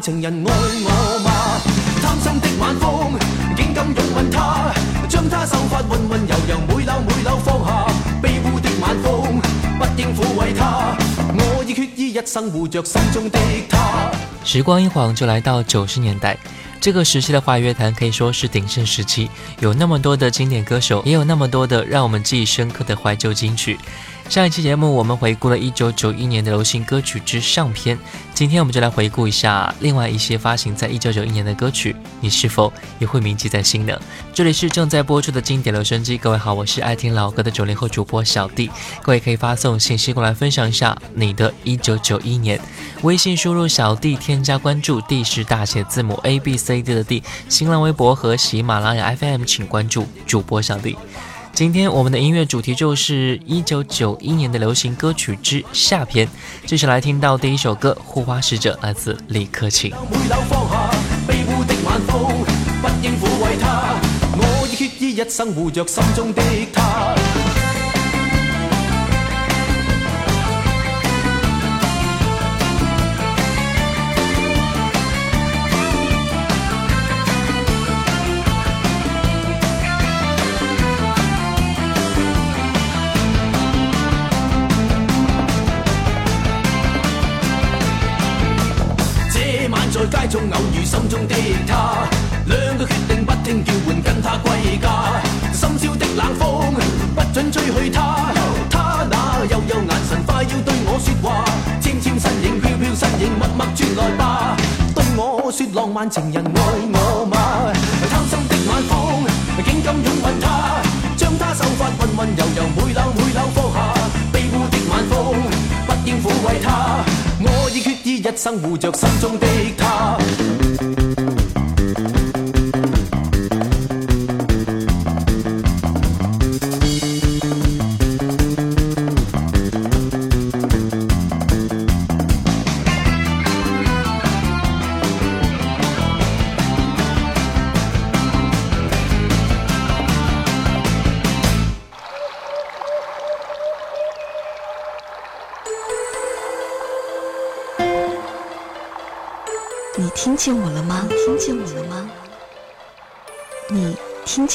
情人爱我吗？贪心的晚风竟敢拥吻他，将他秀发温温柔柔每缕每缕放下，卑污的晚风不应抚慰他，我已决意一生护着心中的他。时光一晃就来到九十年代。这个时期的华语乐坛可以说是鼎盛时期，有那么多的经典歌手，也有那么多的让我们记忆深刻的怀旧金曲。上一期节目我们回顾了一九九一年的流行歌曲之上篇，今天我们就来回顾一下另外一些发行在一九九一年的歌曲，你是否也会铭记在心呢？这里是正在播出的经典留声机，各位好，我是爱听老歌的九零后主播小弟，各位可以发送信息过来分享一下你的一九九一年，微信输入小弟添加关注，D 是大写字母 A B C D 的 D，新浪微博和喜马拉雅 FM 请关注主播小弟。今天我们的音乐主题就是一九九一年的流行歌曲之下篇，接下来听到第一首歌《护花使者》，来自李克勤。的他，两个决定不听叫唤，跟他归家。深宵的冷风不准吹去他，他那幽幽眼神快要对我说话，纤纤身影飘飘身影默默转来吧，对我说浪漫情人爱我吗？贪心的晚风竟敢拥一生护着心中的她。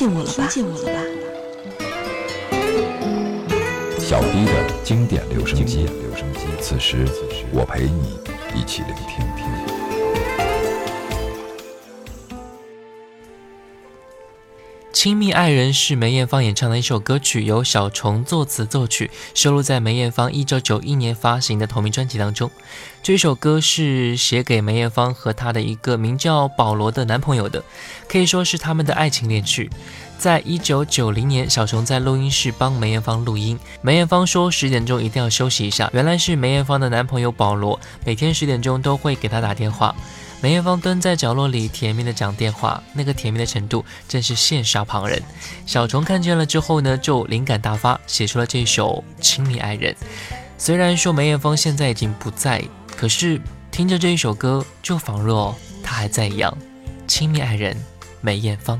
见我了吧？听见我了吧？小 D 的经典留声机，此时我陪你一起聆听。亲密爱人是梅艳芳演唱的一首歌曲，由小虫作词作曲，收录在梅艳芳一九九一年发行的同名专辑当中。这首歌是写给梅艳芳和她的一个名叫保罗的男朋友的，可以说是他们的爱情恋曲。在一九九零年，小虫在录音室帮梅艳芳录音，梅艳芳说十点钟一定要休息一下。原来是梅艳芳的男朋友保罗每天十点钟都会给她打电话。梅艳芳蹲在角落里，甜蜜的讲电话，那个甜蜜的程度真是羡煞旁人。小虫看见了之后呢，就灵感大发，写出了这首《亲密爱人》。虽然说梅艳芳现在已经不在，可是听着这一首歌，就仿若她还在一样。亲密爱人，梅艳芳。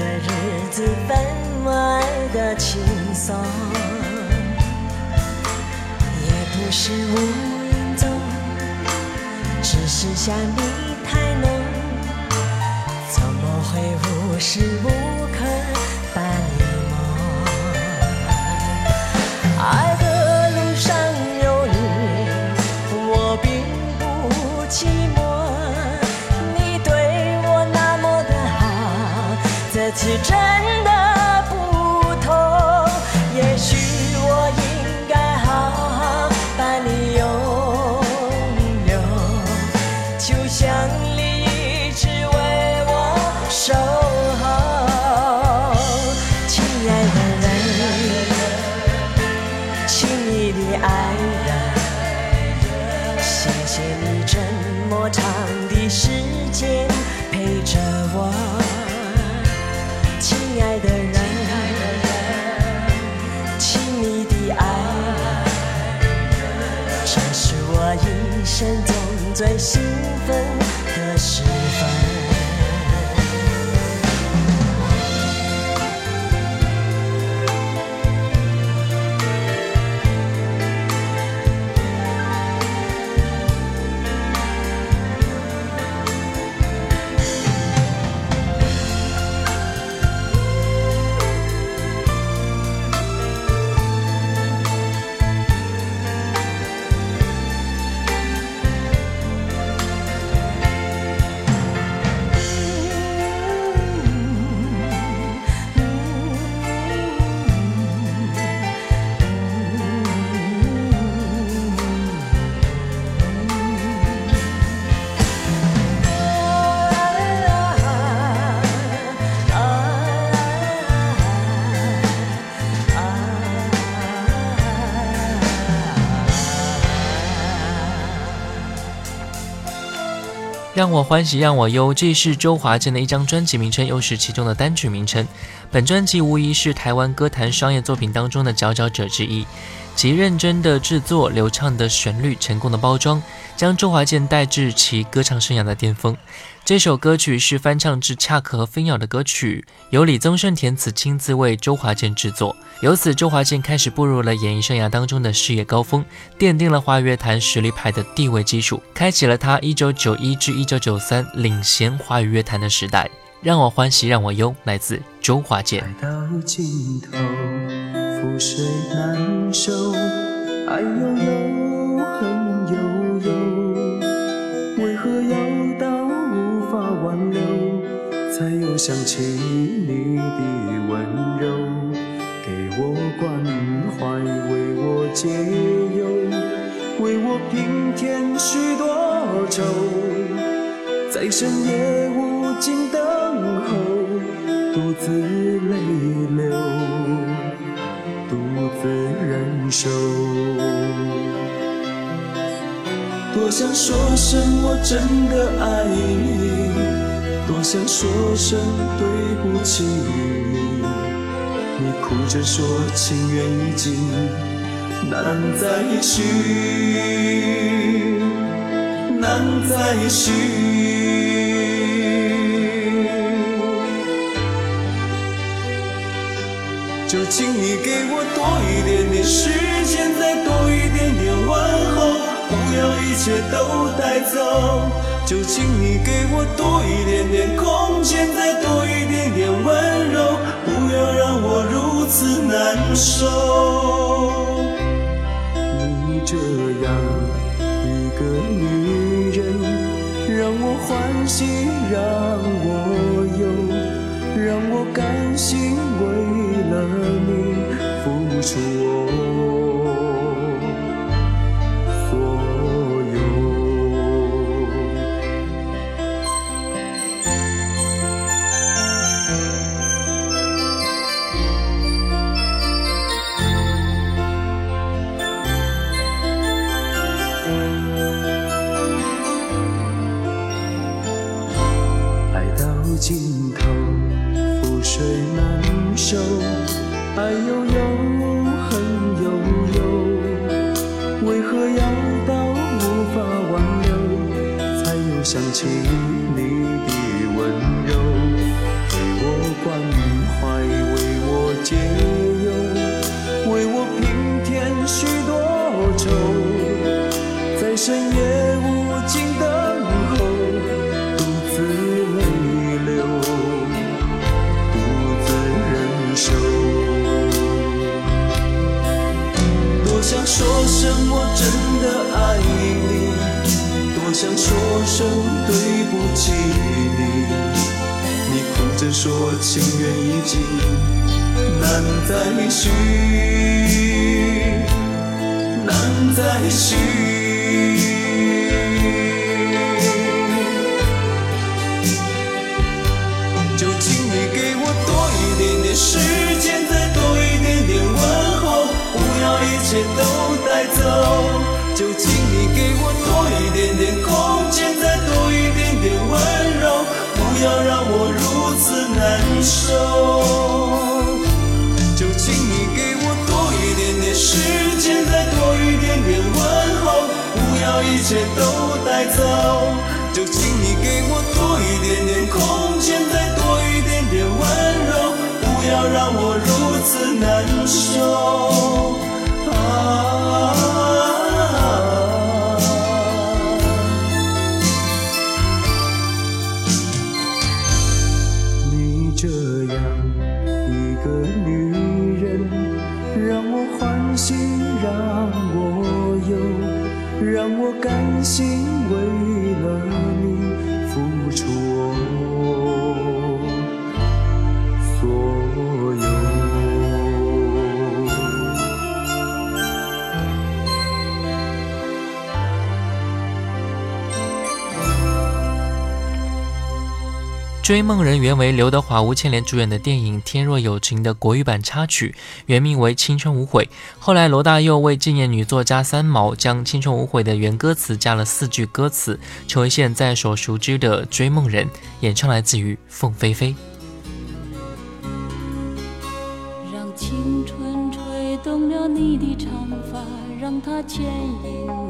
的日子分外的轻松。也不是无影踪只是想你太浓怎么会无时无刻把你最兴让我欢喜让我忧，这是周华健的一张专辑名称，又是其中的单曲名称。本专辑无疑是台湾歌坛商业作品当中的佼佼者之一，极认真的制作、流畅的旋律、成功的包装，将周华健带至其歌唱生涯的巅峰。这首歌曲是翻唱自恰克和飞鸟的歌曲，由李宗盛填词，亲自为周华健制作。由此，周华健开始步入了演艺生涯当中的事业高峰，奠定了华语乐坛实力派的地位基础，开启了他1991至1993领衔华语乐坛的时代。让我欢喜让我忧，来自周华健。爱到尽头，覆水难收，爱悠悠，想起你的温柔，给我关怀，为我解忧，为我平添许多愁，在深夜无尽等候，独自泪流，独自忍受。多想说声我真的爱你，多想说声对不起你。哭着说情缘已尽，难再续，难再续。就请你给我多一点点时间，再多一点点问候，不要一切都带走。就请你给我多一点点空间，再多一点点温柔，不要让我如此难受。你这样一个女人，让我欢喜，让我忧，让我甘心为了你想起你的温柔，说情缘已尽，难再续，难再续。就请你给我多一点点时间，再多一点点问候，不要一切都带走。就请你给我感受。就请你给我多一点点时间，再多一点点问候，不要一切都带走。就请你给我多一点点空间，再多一点点温柔，不要让我如此难受。追梦人原为刘德华、吴倩莲主演的电影《天若有情》的国语版插曲，原名为《青春无悔》。后来罗大佑为纪念女作家三毛，将《青春无悔》的原歌词加了四句歌词，成为现在所熟知的《追梦人》。演唱来自于凤飞飞。让青春吹动了你的长发，让它牵引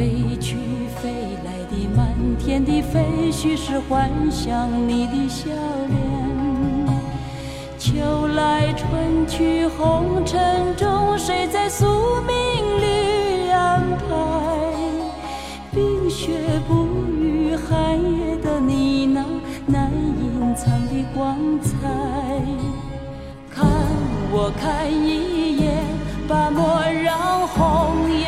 飞去飞来的满天的飞絮是幻想你的笑脸。秋来春去红尘中，谁在宿命里安排？冰雪不语，寒夜的你那难隐藏的光彩。看我看一眼，把莫让红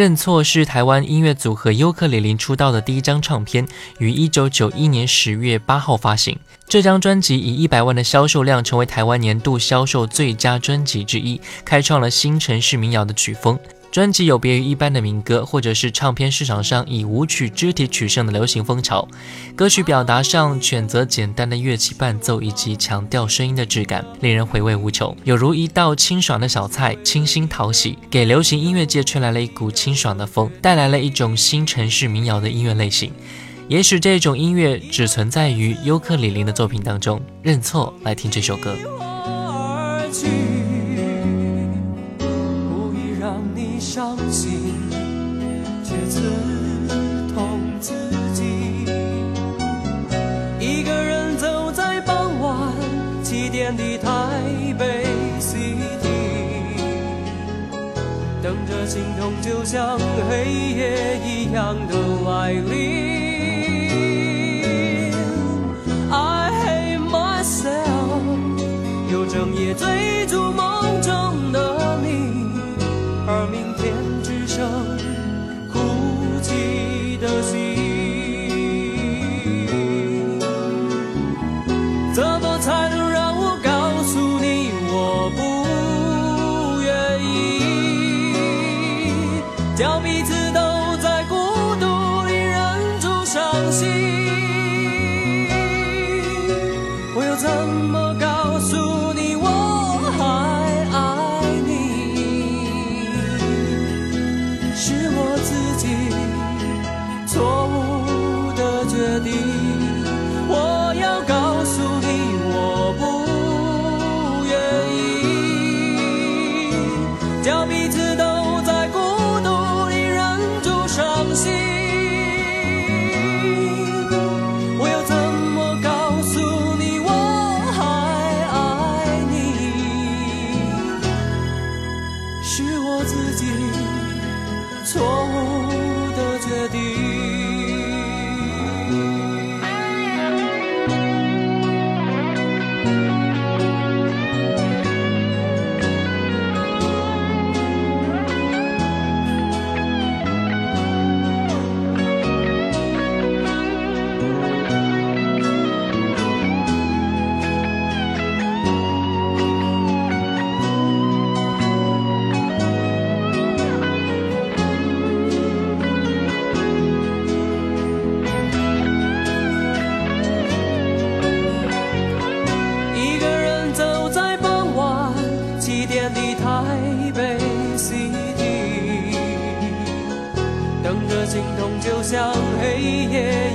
认错是台湾音乐组合尤克里林出道的第一张唱片，于一九九一年十月八号发行。这张专辑以一百万的销售量，成为台湾年度销售最佳专辑之一，开创了新城市民谣的曲风。专辑有别于一般的民歌，或者是唱片市场上以舞曲肢体取胜的流行风潮。歌曲表达上选择简单的乐器伴奏，以及强调声音的质感，令人回味无穷，有如一道清爽的小菜，清新讨喜，给流行音乐界吹来了一股清爽的风，带来了一种新城市民谣的音乐类型。也许这种音乐只存在于尤克里里的作品当中。认错，来听这首歌。伤心却刺痛自己一个人走在傍晚七点的台北 city 等着心痛就像黑夜一样的来临 i hate myself 又整夜追逐梦中的心。怎么才能让我告诉你我不愿意？叫彼此都在孤独里忍住伤心。像黑夜。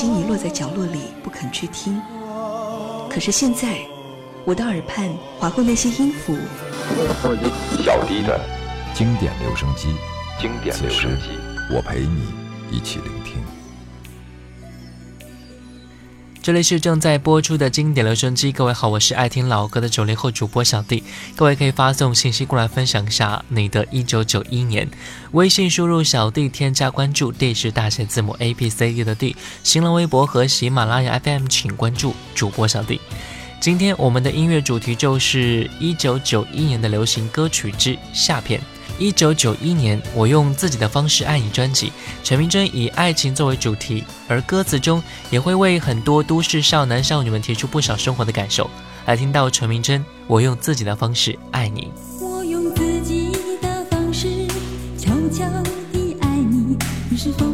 经遗落在角落里不肯去听，可是现在，我的耳畔划过那些音符，小迪的经典留声机，经典留声机，我陪你一起聆听。这里是正在播出的经典留声机，各位好，我是爱听老歌的九零后主播小弟，各位可以发送信息过来分享一下你的一九九一年，微信输入小弟添加关注，D 是大写字母 A B C D 的 D，新浪微博和喜马拉雅 FM 请关注主播小弟。今天我们的音乐主题就是一九九一年的流行歌曲之下篇。一九九一年，我用自己的方式爱你专辑，陈明真以爱情作为主题，而歌词中也会为很多都市少男少女们提出不少生活的感受。来听到陈明真，我用自己的方式爱你。我用自己的方式悄悄地爱你，你是否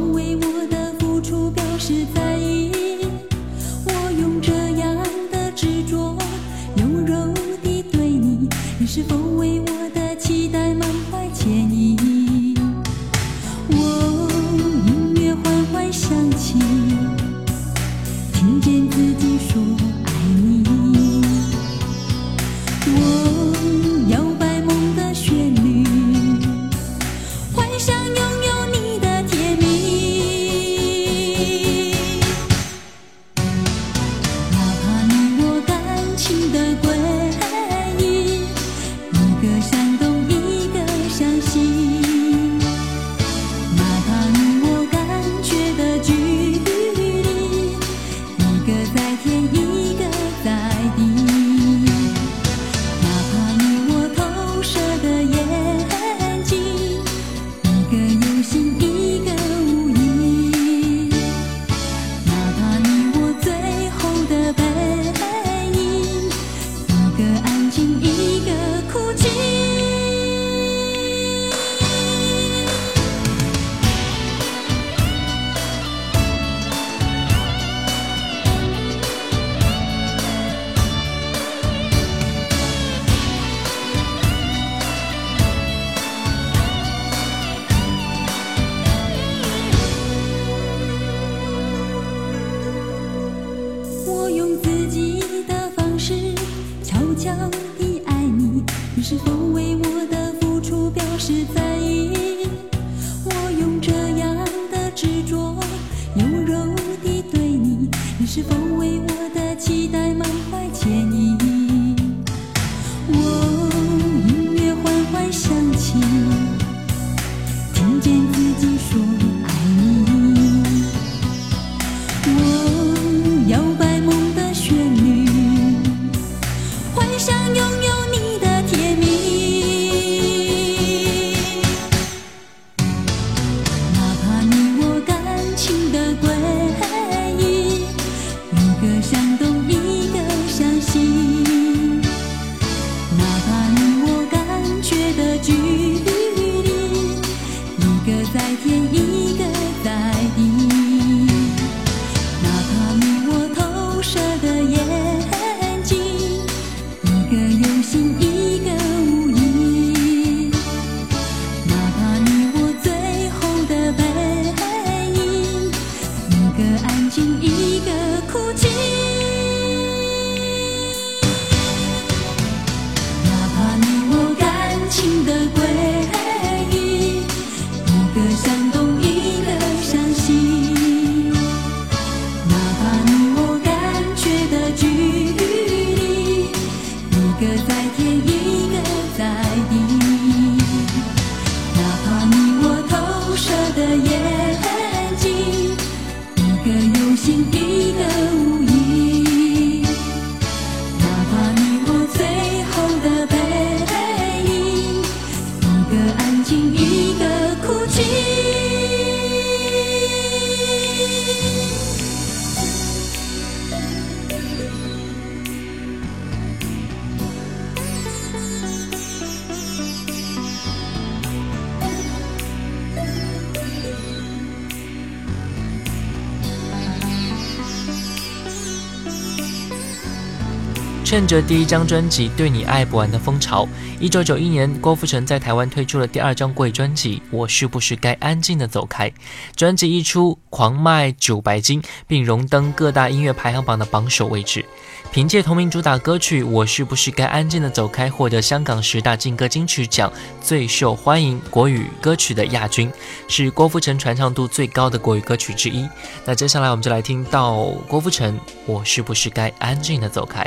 趁着第一张专辑《对你爱不完》的风潮，一九九一年，郭富城在台湾推出了第二张国语专辑《我是不是该安静的走开》。专辑一出，狂卖九百金，并荣登各大音乐排行榜的榜首位置。凭借同名主打歌曲《我是不是该安静的走开》，获得香港十大劲歌金曲奖最受欢迎国语歌曲的亚军，是郭富城传唱度最高的国语歌曲之一。那接下来我们就来听到郭富城《我是不是该安静的走开》。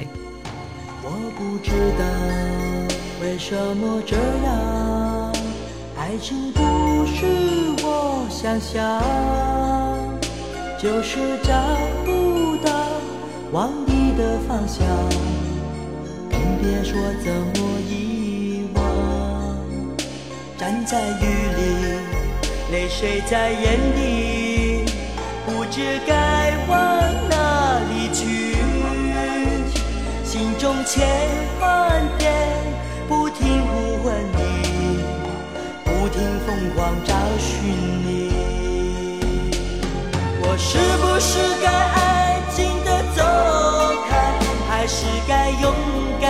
不知道为什么这样，爱情不是我想象，就是找不到往你的方向，更别说怎么遗忘。站在雨里，泪水在眼底，不知该往哪里去。心中千万遍不停呼唤你，不停疯狂找寻你。我是不是该安静的走开，还是该勇敢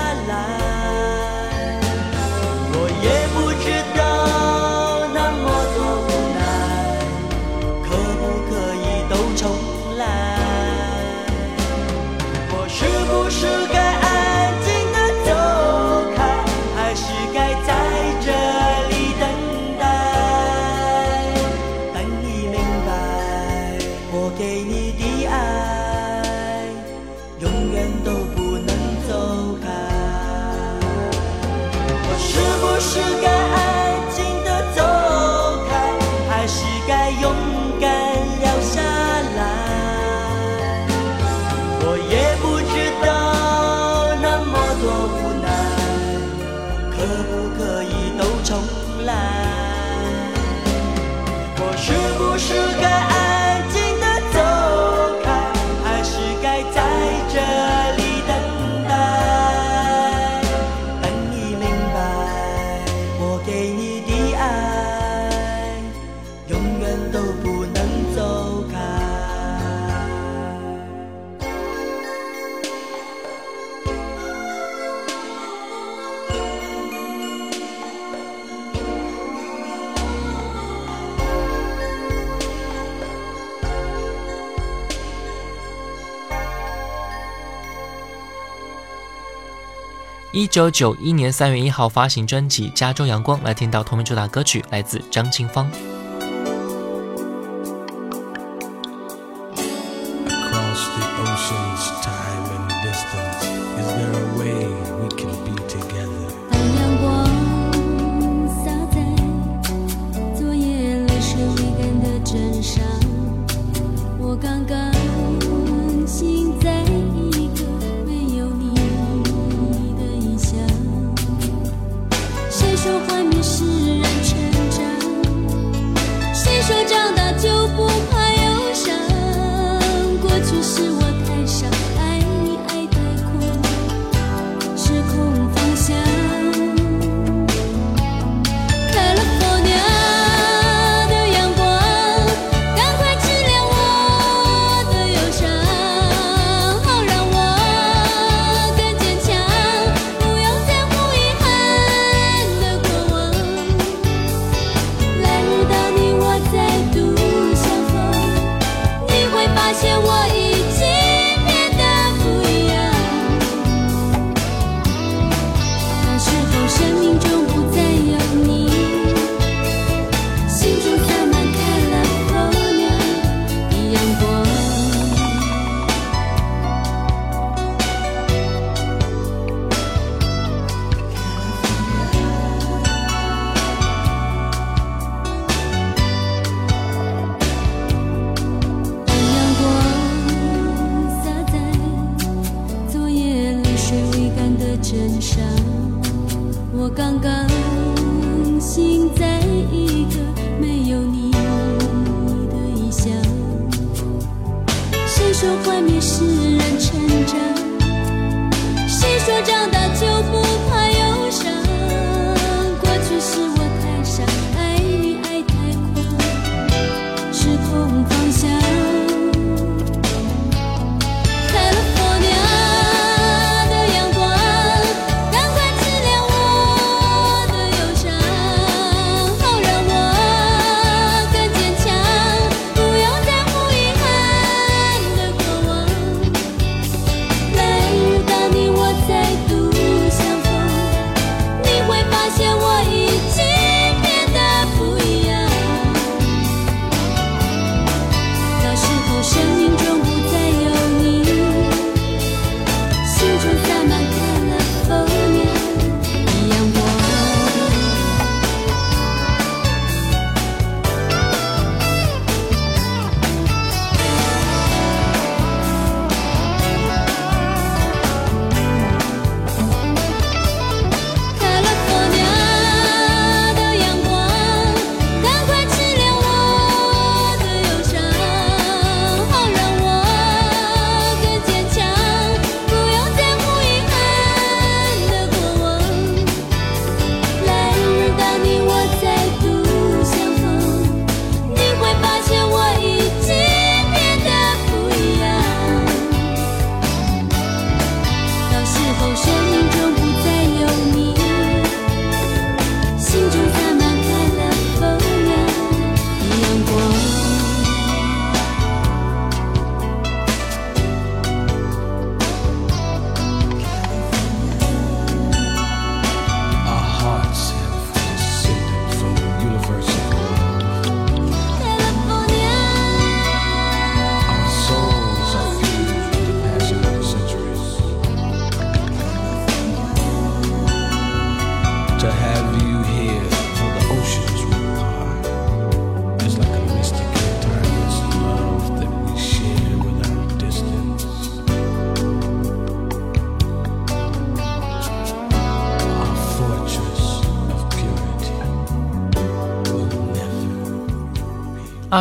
mundo. 一九九一年三月一号发行专辑加州阳光来听到同名主打歌曲来自张清芳。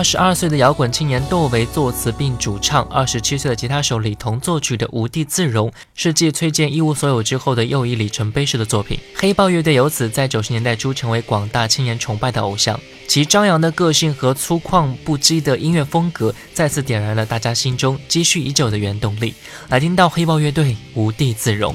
二十二岁的摇滚青年窦唯作词并主唱，二十七岁的吉他手李彤作曲的《无地自容》是继崔健一无所有之后的又一里程碑式的作品。黑豹乐队由此在九十年代初成为广大青年崇拜的偶像，其张扬的个性和粗犷不羁的音乐风格再次点燃了大家心中积蓄已久的原动力。来听到黑豹乐队《无地自容》。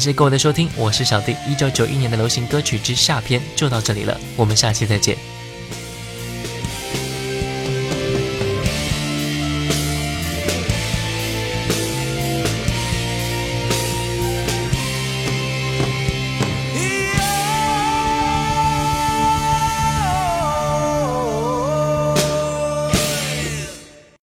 感谢各位的收听，我是小弟。一九九一年的流行歌曲之下篇就到这里了，我们下期再见。